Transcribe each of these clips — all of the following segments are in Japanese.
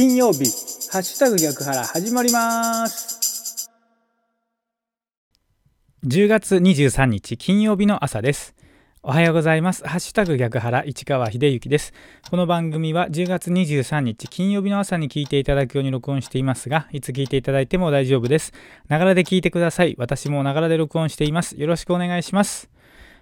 金曜日。ハッシュタグ逆腹始まります。10月23日金曜日の朝です。おはようございます。ハッシュタグ逆腹市川秀幸です。この番組は10月23日金曜日の朝に聞いていただくように録音していますがいつ聞いていただいても大丈夫です。ながらで聞いてください。私もながらで録音しています。よろしくお願いします。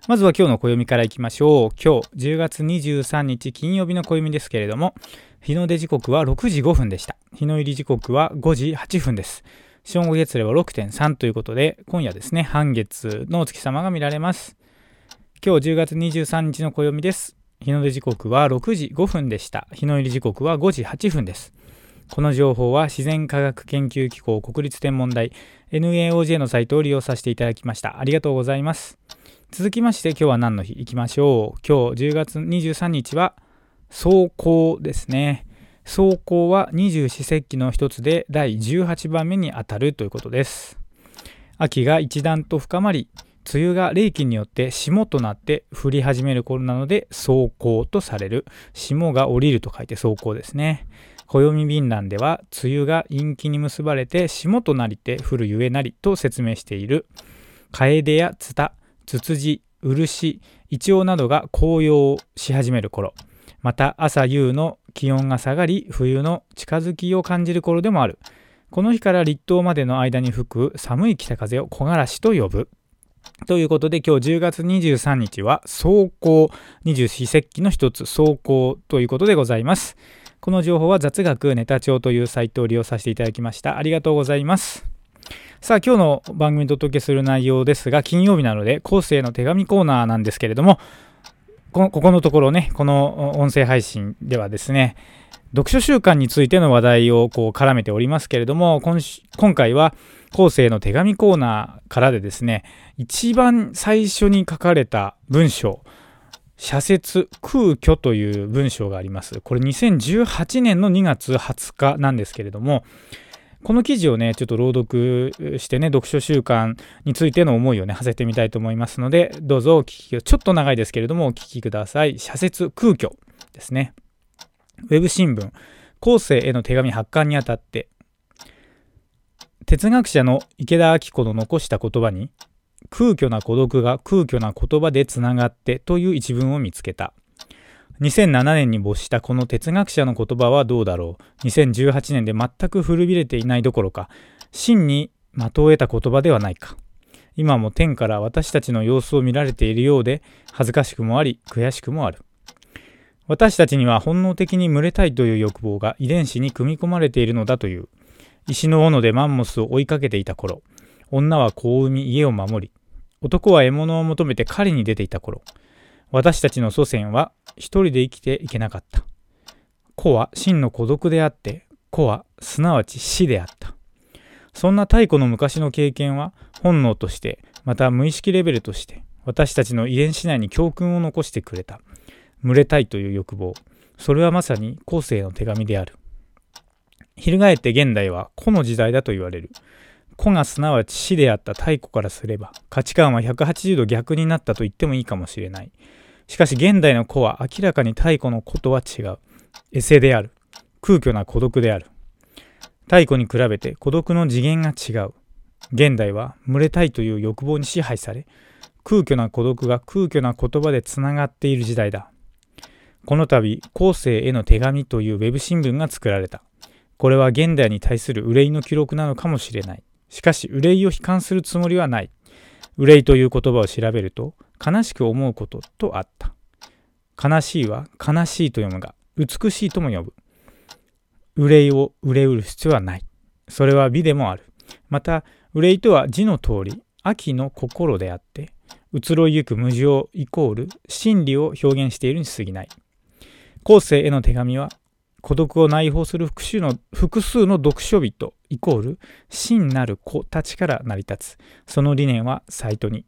まずは今日の暦からいきましょう。今日10月23日金曜日の暦ですけれども、日の出時刻は6時5分でした。日の入り時刻は5時8分です。正午月齢は6.3ということで、今夜ですね、半月のお月様が見られます。今日10月23日の暦です。日の出時刻は6時5分でした。日の入り時刻は5時8分です。この情報は自然科学研究機構国立天文台 NAOJ のサイトを利用させていただきました。ありがとうございます。続きまして今日は何の日？いきましょう。今日10月23日は走行ですね。走行は二十四節気の一つで第18番目にあたるということです。秋が一段と深まり、梅雨が冷気によって霜となって降り始める頃なので走行とされる。霜が降りると書いて走行ですね。暦便欄では梅雨が陰気に結ばれて霜となりて降るゆえなりと説明している。楓やツタ、ツツジ、漆、イチョウなどが紅葉し始める頃、また朝夕の気温が下がり、冬の近づきを感じる頃でもある。この日から立冬までの間に吹く寒い北風を木枯らしと呼ぶ。ということで今日10月23日は走行二十四節気の一つ走行ということでございます。この情報は雑学ネタ帳というサイトを利用させていただきました。ありがとうございます。さあ今日の番組にお届けする内容ですが金曜日なので後世の手紙コーナーなんですけれどもここのところねこの音声配信ではですね読書習慣についての話題をこう絡めておりますけれども今回は後世の手紙コーナーからでですね一番最初に書かれた文章社説空虚という文章があります。これ2018年の2月20日なんですけれどもこの記事をね、ちょっと朗読してね、読書習慣についての思いをね、馳せてみたいと思いますので、どうぞお聞きを、ちょっと長いですけれども、お聞きください。社説空虚ですね。ウェブ新聞、後世への手紙発刊にあたって、哲学者の池田明子の残した言葉に、空虚な孤独が空虚な言葉でつながってという一文を見つけた。2007年に没したこの哲学者の言葉はどうだろう？2018年で全く古びれていないどころか真に的を得た言葉ではないか。今も天から私たちの様子を見られているようで恥ずかしくもあり悔しくもある。私たちには本能的に群れたいという欲望が遺伝子に組み込まれているのだという。石の斧でマンモスを追いかけていた頃女は子を産み家を守り男は獲物を求めて狩りに出ていた頃。私たちの祖先は一人で生きていけなかった。子は真の孤独であって、子はすなわち死であった。そんな太古の昔の経験は本能として、また無意識レベルとして、私たちの遺伝子内に教訓を残してくれた。群れたいという欲望。それはまさに後世の手紙である。翻って現代は子の時代だと言われる。子がすなわち死であった太古からすれば価値観は180度逆になったと言ってもいいかもしれない。しかし現代の子は明らかに太古の子とは違う。エセである。空虚な孤独である。太古に比べて孤独の次元が違う。現代は群れたいという欲望に支配され、空虚な孤独が空虚な言葉でつながっている時代だ。この度、後世への手紙というウェブ新聞が作られた。これは現代に対する憂いの記録なのかもしれない。しかし、憂いを悲観するつもりはない。憂いという言葉を調べると、悲しく思うこととあった。悲しいは悲しいと読むが、美しいとも呼ぶ。憂いを憂うる必要はない。それは美でもある。また、憂いとは字の通り、秋の心であって、移ろいゆく無常イコール真理を表現しているに過ぎない。後世への手紙は、孤独を内包する複数の複数の読書人イコール真なる子たちから成り立つ。その理念はサイトに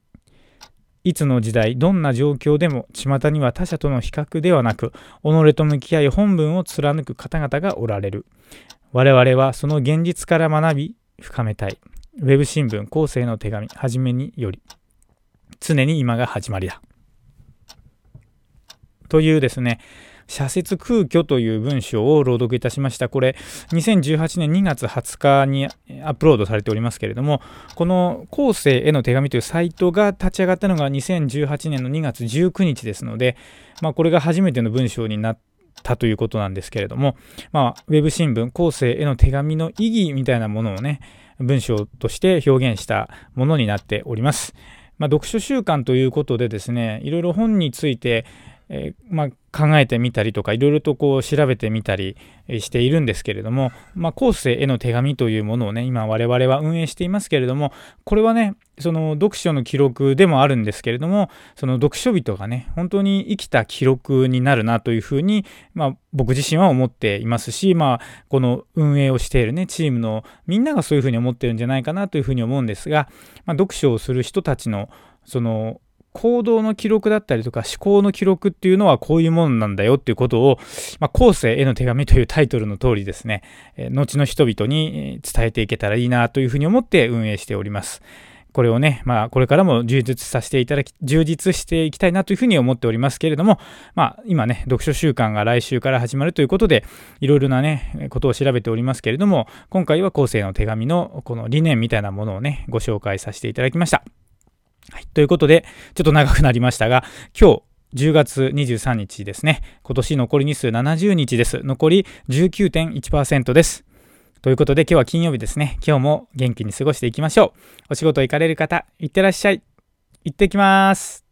いつの時代、どんな状況でも、巷には他者との比較ではなく、己と向き合い本文を貫く方々がおられる。我々はその現実から学び、深めたい。ウェブ新聞後世の手紙、はじめにより。常に今が始まりだ。というですね、社説空虚という文章を朗読いたしました。これ、2018年2月20日にアップロードされておりますけれども、この後世への手紙というサイトが立ち上がったのが2018年の2月19日ですので、まあ、これが初めての文章になったということなんですけれども、まあ、ウェブ新聞後世への手紙の意義みたいなものをね、文章として表現したものになっております。まあ、読書習慣ということでですね、いろいろ本について、えー、まあ、考えてみたりとかいろいろとこう調べてみたりしているんですけれども、まあ、後世への手紙というものをね今我々は運営していますけれどもこれはねその読書の記録でもあるんですけれどもその読書人がね本当に生きた記録になるなというふうに、まあ、僕自身は思っていますし、まあ、この運営をしているねチームのみんながそういうふうに思ってるんじゃないかなというふうに思うんですが、まあ、読書をする人たちのその行動の記録だったりとか思考の記録っていうのはこういうものなんだよっていうことを、まあ、後世への手紙というタイトルの通りですね、えー、後の人々に伝えていけたらいいなというふうに思って運営しております。これをね、まあ、これからも充実させていただき、充実していきたいなというふうに思っておりますけれども、まあ、今ね、読書週間が来週から始まるということで、いろいろなね、ことを調べておりますけれども、今回は後世の手紙のこの理念みたいなものをね、ご紹介させていただきました。はい、ということで、ちょっと長くなりましたが、今日10月23日ですね。今年残り日数70日です。残り19.1%です。ということで今日は金曜日ですね。今日も元気に過ごしていきましょう。お仕事行かれる方、いってらっしゃい。行ってきます。